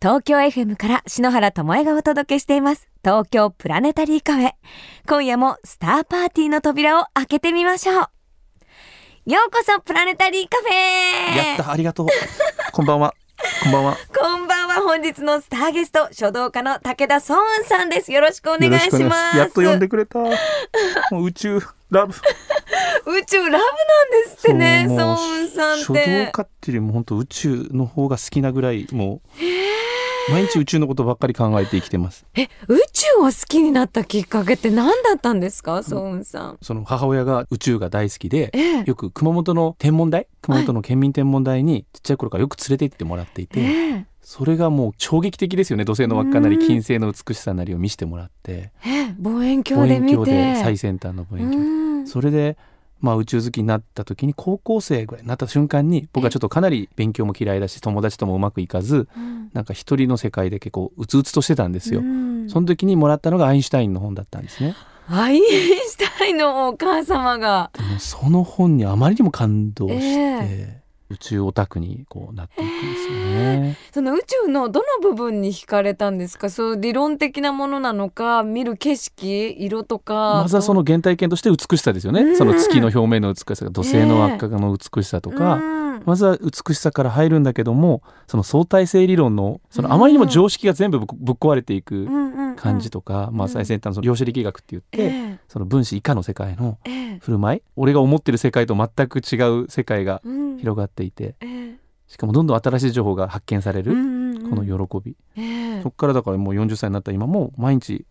東京 FM から篠原智恵がお届けしています。東京プラネタリーカフェ。今夜もスターパーティーの扉を開けてみましょう。ようこそプラネタリーカフェ。やったありがとう。こんばんは。こんばんは。こんばんは。本日のスターゲスト書道家の武田壮雲さんです。よろしくお願いします。やっと呼んでくれた。もう宇宙ラブ。宇宙ラブなんですってねそうもう壮雲さんっ書道て家っていうよりも本当宇宙の方が好きなぐらいもう毎日宇宙のことばっかり考えて生きてます。え宇宙を好きになったきっかけって何だったんですか？壮雲さん。その母親が宇宙が大好きでええ。よく熊本の天文台熊本の県民天文台にちっちゃい頃からよく連れて行ってもらっていて、ええ。それがもう衝撃的ですよね土星の輪っかなりうん。金星の美しさなりを見せてもらって。ええ。望遠望鏡で見て。遠鏡で最先端の望遠鏡。それで、まあ、宇宙好きになった時に高校生ぐらいになった瞬間に僕はちょっとかなり勉強も嫌いだし友達ともうまくいかずうん。なんか一人の世界で結構うつうつとしてたんですよ。うん。その時にもらったのがアインシュタインの本だったんですね。アインシュタインのお母様が。その本にあまりにも感動して、え宇宙オタクにこうなっていくんですよね。その宇宙のどの部分に惹かれたんですか？そう理論的なものなのか見る景色色とかまずはその原体験として美しさですよね。うん。その月の表面の美しさ土星の輪っかの美しさとか、うん。まずは美しさから入るんだけどもその相対性理論のそのあまりにも常識が全部ぶっ壊れていくうん感じとか、まあ、最先端の量子力学って言って、えその分子以下の世界の振る舞い俺が思ってる世界と全く違う世界がうん。広がっていてええ。しかもどんどん新しい情報が発見される、この喜び、ええ。そこからだからもう40歳になった今も毎日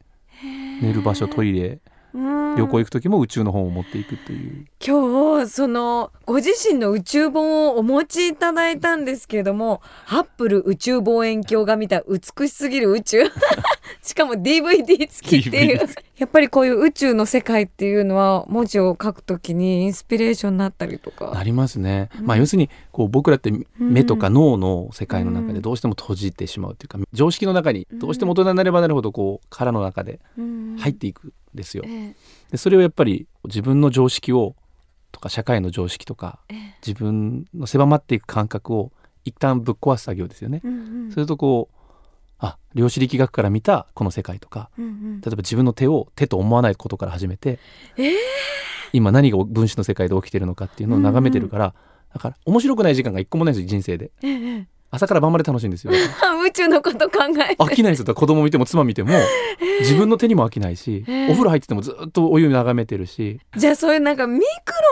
寝る場所トイレうん。旅行行く時も宇宙の本を持っていくという、今日そのご自身の宇宙本をお持ちいただいたんですけれどもハッブル宇宙望遠鏡が見た美しすぎる宇宙 しかも DVD 付きっていう。やっぱりこういう宇宙の世界っていうのは文字を書くときにインスピレーションになったりとか。なりますね、うん。まあ要するにこう僕らって目とか脳の世界の中でどうしても閉じてしまうというか常識の中にどうしても大人になればなるほどこう殻の中で入っていくんですよ。えでそれをやっぱり自分の常識をとか社会の常識とかええ。自分の狭まっていく感覚を一旦ぶっ壊す作業ですよね。うんうん。それとこうあ量子力学から見たこの世界とかうんうん。例えば自分の手を手と思わないことから始めて、ええ今何が分子の世界で起きてるのかっていうのを眺めてるから、だから面白くない時間が一個もないんですよ人生で。ええ朝から晩まで楽しいんですよ。宇宙のこと考えて。飽きないですよ。子供見ても妻見ても 自分の手にも飽きないし、ええ。お風呂入っててもずっとお湯眺めてるし、じゃあそういうなんかミク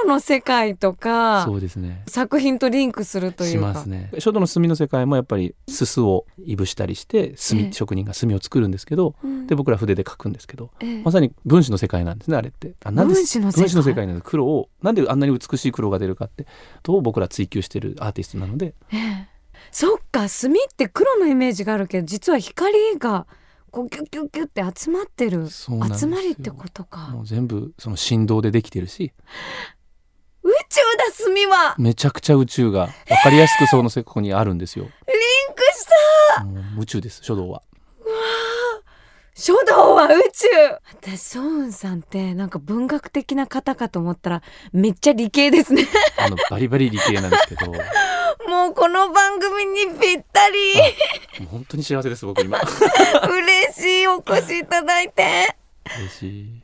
ロの世界とかそうですね。作品とリンクするといしうか。ますね。書道の墨の世界もやっぱりすすをいぶしたりして墨、ええ。職人が墨を作るんですけどうん。で僕ら筆で書くんですけどええ。まさに分子の世界なんですねあれって。あなんで分子の世界。分子の世界なんです。黒をなんであんなに美しい黒が出るかってと僕ら追求してるアーティストなのでええそっか墨って黒のイメージがあるけど実は光がこうギュッギュッギュッって集まってる。集まりってことか。もう全部その振動でできてるし。宇宙だ墨は。めちゃくちゃ宇宙が分かりやすくそのここにあるんですよ。リンクした。宇宙です書道は。書道は宇宙。私ソウンさんってなんか文学的な方かと思ったらめっちゃ理系ですね。あのバリバリ理系なんですけど、ももうこの番組にぴったり。う本当に幸せです僕今。嬉しいお越しいただいて。嬉しい。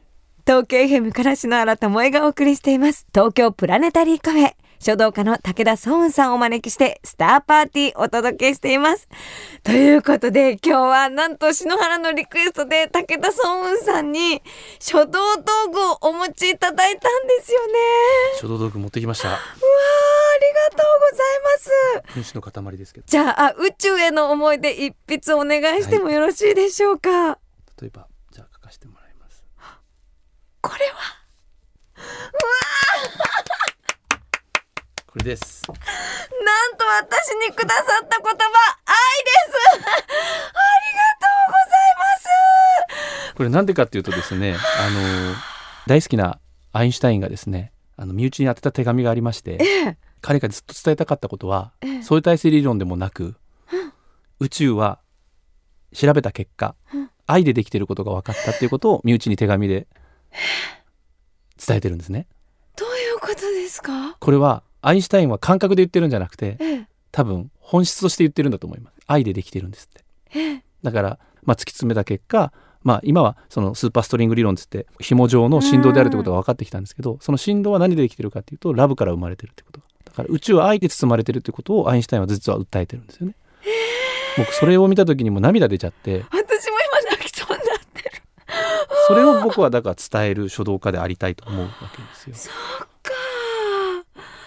東京 FM から篠原智恵がお送りしています。東京プラネタリーカフェ。書道家の武田壮雲さんをお招きしてスターパーティーお届けしています。ということで今日はなんと篠原のリクエストで武田壮雲さんに書道道具をお持ちいただいたんですよね。書道道具持ってきました。うわーありがとう分子の塊ですけど。じゃああ宇宙への思い出一筆お願いしてもよろしいでしょうか、例えばじゃあ書かせてもらいます。これは？これです。なんと私にくださった言葉愛ですありがとうございますこれなんでかっていうとですね、あの大好きなアインシュタインがですね、あの身内に宛てた手紙がありまして、彼がずっと伝えたかったことは、ええ。相対性理論でもなく、宇宙は調べた結果、愛でできていることが分かったっていうことを身内に手紙で伝えてるんですね。どういうことですか？これはアインシュタインは感覚で言ってるんじゃなくてええ。多分本質として言ってるんだと思います。愛でできてるんですって。だから、まあ、突き詰めた結果まあ、今はそのスーパーストリング理論っつって紐状の振動であるということが分かってきたんですけど、その振動は何でできてるかっていうとラブから生まれてるってことだから宇宙は愛で包まれてるってことをアインシュタインは実は訴えてるんですよね。僕それを見た時にも涙出ちゃって。私も今泣きそうになってる。それを僕はだから伝える書道家でありたいと思うわけですよ。そっか。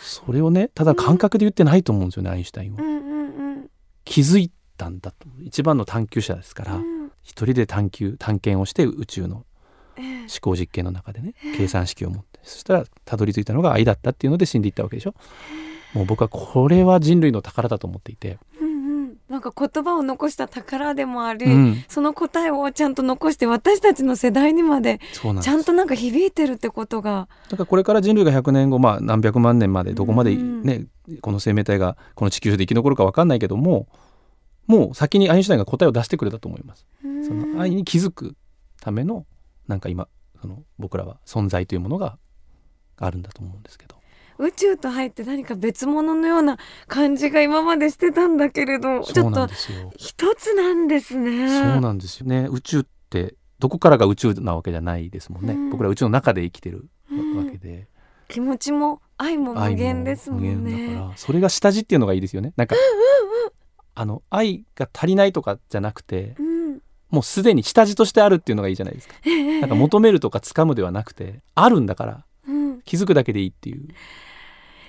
それをねただ感覚で言ってないと思うんですよね、アインシュタインは。う。んうんうん。気づいたんだと一番の探求者ですから、うん。一人で探求探検をして宇宙のええ思考実験の中でね計算式を持ってそしたらたどり着いたのが愛だったっていうので死んでいったわけでしょ？もう僕はこれは人類の宝だと思っていて、なんか言葉を残した宝でもあり、うん、その答えをちゃんと残して私たちの世代にまでちゃんとなんか響いてるってことが。だからこれから人類が100年後、まあ、何百万年までどこまでうんね、この生命体がこの地球上で生き残るか分かんないけどももう先にアインシュタインが答えを出してくれたと思います。その愛に気づくためのなんか今その僕らは存在というものがあるんだと思うんですけど。宇宙と入って何か別物のような感じが今までしてたんだけれどちょっと。一つなんですね。そうなんですよ。ね宇宙ってどこからが宇宙なわけじゃないですもんね、うん。僕ら宇宙の中で生きてるうん。わけで、気持ちも愛も無限ですもんね。だからそれが下地っていうのがいいですよね。なんか、あの愛が足りないとかじゃなくてうん、もうすでに下地としてあるっていうのがいいじゃないですか。ええ。なんか求めるとか掴むではなくてあるんだからうん。気づくだけでいいっていう。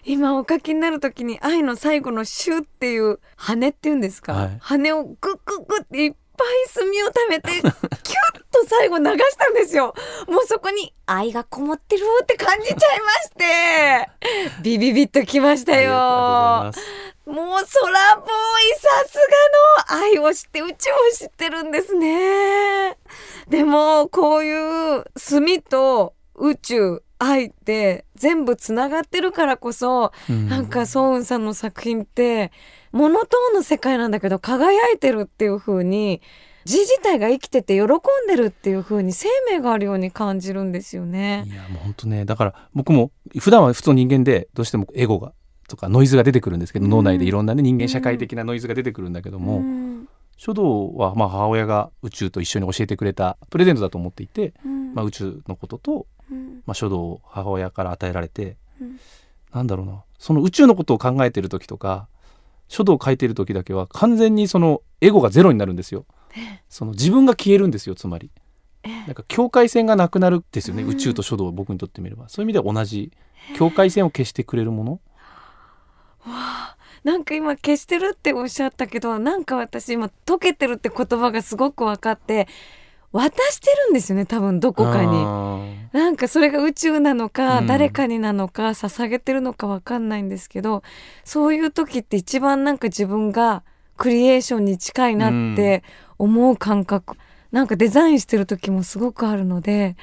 今お書きになるときに愛の最後のシュっていう羽っていうんですか、はい。羽をグッグッグッっていっぱい墨を溜めて キュッと最後流したんですよ。もうそこに愛がこもってるって感じちゃいまして。ビビビッときましたよもう空ボーイさすがの愛を知って宇宙を知ってるんですねでもこういう墨と宇宙愛って全部つながってるからこそ、うんなんかソウンさんの作品ってモノトーンの世界なんだけど輝いてるっていう風に字自体が生きてて喜んでるっていう風に生命があるように感じるんですよね。いやもう本当ねだから僕も普段は普通の人間でどうしてもエゴがとかノイズが出てくるんですけど、うん。脳内でいろんなね人間社会的なノイズが出てくるんだけども、うん。書道はまあ母親が宇宙と一緒に教えてくれたプレゼントだと思っていて、うん。まあ、宇宙のことと、うん。まあ、書道を母親から与えられて、うん。なんだろうな。その宇宙のことを考えてる時とか書道を書いてる時だけは完全にそのエゴがゼロになるんですよ。その自分が消えるんですよつまり。なんか境界線がなくなるんですよね、うん。宇宙と書道僕にとってみれば。そういう意味では同じ境界線を消してくれるものなんか今消してるっておっしゃったけどなんか私今溶けてるって言葉がすごく分かって渡してるんですよね多分どこかに。になんかそれが宇宙なのか、うん。誰かになのか捧げてるのかわかんないんですけどそういう時って一番なんか自分がクリエーションに近いなって思う感覚、なんかデザインしてる時もすごくあるので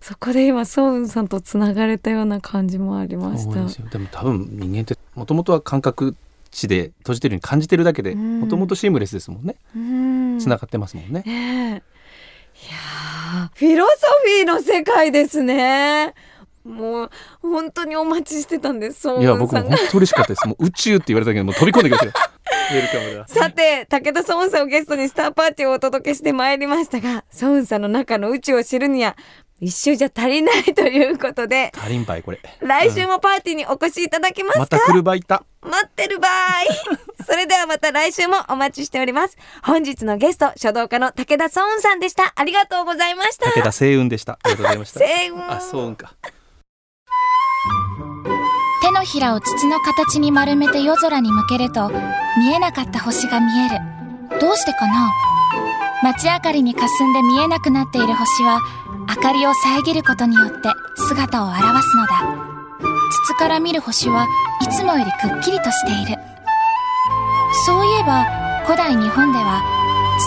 そこで今ソウンさんとつながれたような感じもありましたです。よでも多分人間ってもともとは感覚値で閉じてるように感じてるだけでうんもともとシームレスですもんねうんつながってますもんね。ねえいやーフィロソフィーの世界ですね。もう本当にお待ちしてたんです。ソウいやンさんが僕も本当嬉しかったです。もう宇宙って言われたけどもう飛び込んできましたよ。ウェルカムだ。さて武田ソウンさんをゲストにスターパーティーをお届けしてまいりましたがソウンさんの中の宇宙を知るには一周じゃ足りないということで足りんばいこれ。来週もパーティーにお越しいただけますか、また来るばいた。待ってる場合 それではまた来週もお待ちしております本日のゲスト書道家の武田ソウンさんでしたありがとうございました武田星雲でした。ありがとうございました。星 雲あ、そううんか。手のひらを筒の形に丸めて夜空に向けると見えなかった星が見えるどうしてかな？街明かりに霞んで見えなくなっている星は明かりを遮ることによって姿を現すのだ。筒から見る星はいつもよりくっきりとしている。そういえば古代日本では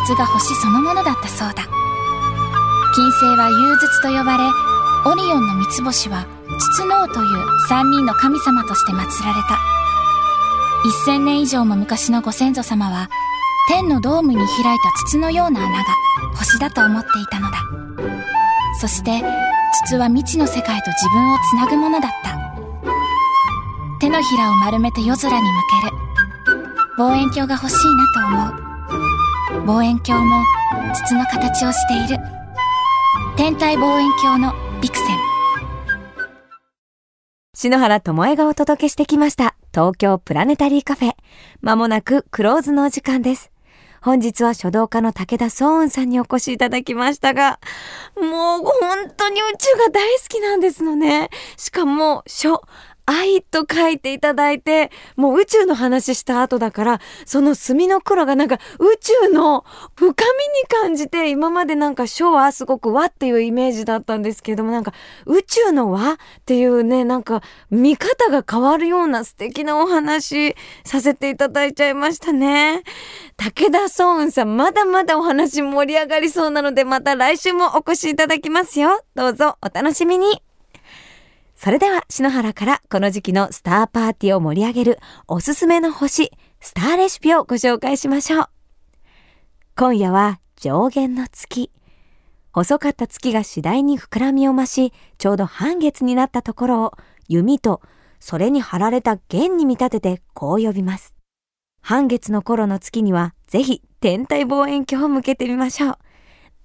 筒が星そのものだったそうだ。金星は融筒と呼ばれオリオンの三つ星は筒の王という三人の神様として祀られた。1000年以上も昔のご先祖様は天のドームに開いた筒のような穴が星だと思っていたのだ。そして筒は未知の世界と自分をつなぐものだった。手のひらを丸めて夜空に向ける。望遠鏡が欲しいなと思う。望遠鏡も筒の形をしている。天体望遠鏡のビクセン。篠原智恵がお届けしてきました。東京プラネタリーカフェ。まもなくクローズのお時間です。本日は書道家の武田壮雲さんにお越しいただきましたが、もう本当に宇宙が大好きなんですのね。しかも書、愛と書いていただいて、もう宇宙の話した後だから、その墨の黒がなんか宇宙の深みに感じて、今までなんか書はすごく和っていうイメージだったんですけども、なんか宇宙の和っていうね、なんか見方が変わるような素敵なお話させていただいちゃいましたね。武田壮雲さん、まだまだお話盛り上がりそうなので、また来週もお越しいただきますよ。どうぞお楽しみに。それでは篠原からこの時期のスターパーティーを盛り上げるおすすめの星、スターレシピをご紹介しましょう。今夜は上限の月。細かった月が次第に膨らみを増し、ちょうど半月になったところを弓とそれに貼られた弦に見立ててこう呼びます。半月の頃の月にはぜひ天体望遠鏡を向けてみましょう。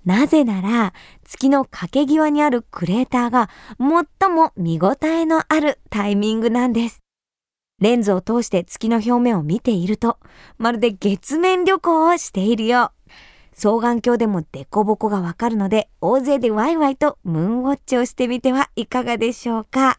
なぜなら、月の掛け際にあるクレーターが最も見応えのあるタイミングなんです。レンズを通して月の表面を見ていると、まるで月面旅行をしているよう。双眼鏡でもデコボコがわかるので、大勢でワイワイとムーンウォッチをしてみてはいかがでしょうか。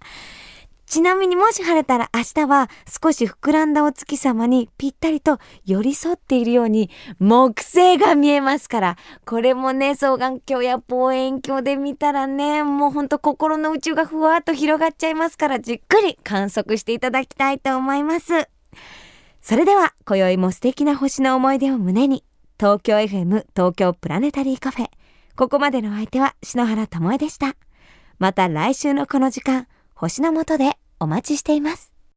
ちなみにもし晴れたら明日は少し膨らんだお月様にぴったりと寄り添っているように木星が見えますから、これもね、双眼鏡や望遠鏡で見たらね、もうほんと心の宇宙がふわっと広がっちゃいますから、じっくり観測していただきたいと思います。それでは、今宵も素敵な星の思い出を胸に、東京 FM 東京プラネタリーカフェ。ここまでの相手は篠原智恵でした。また来週のこの時間、星の下でお待ちしています。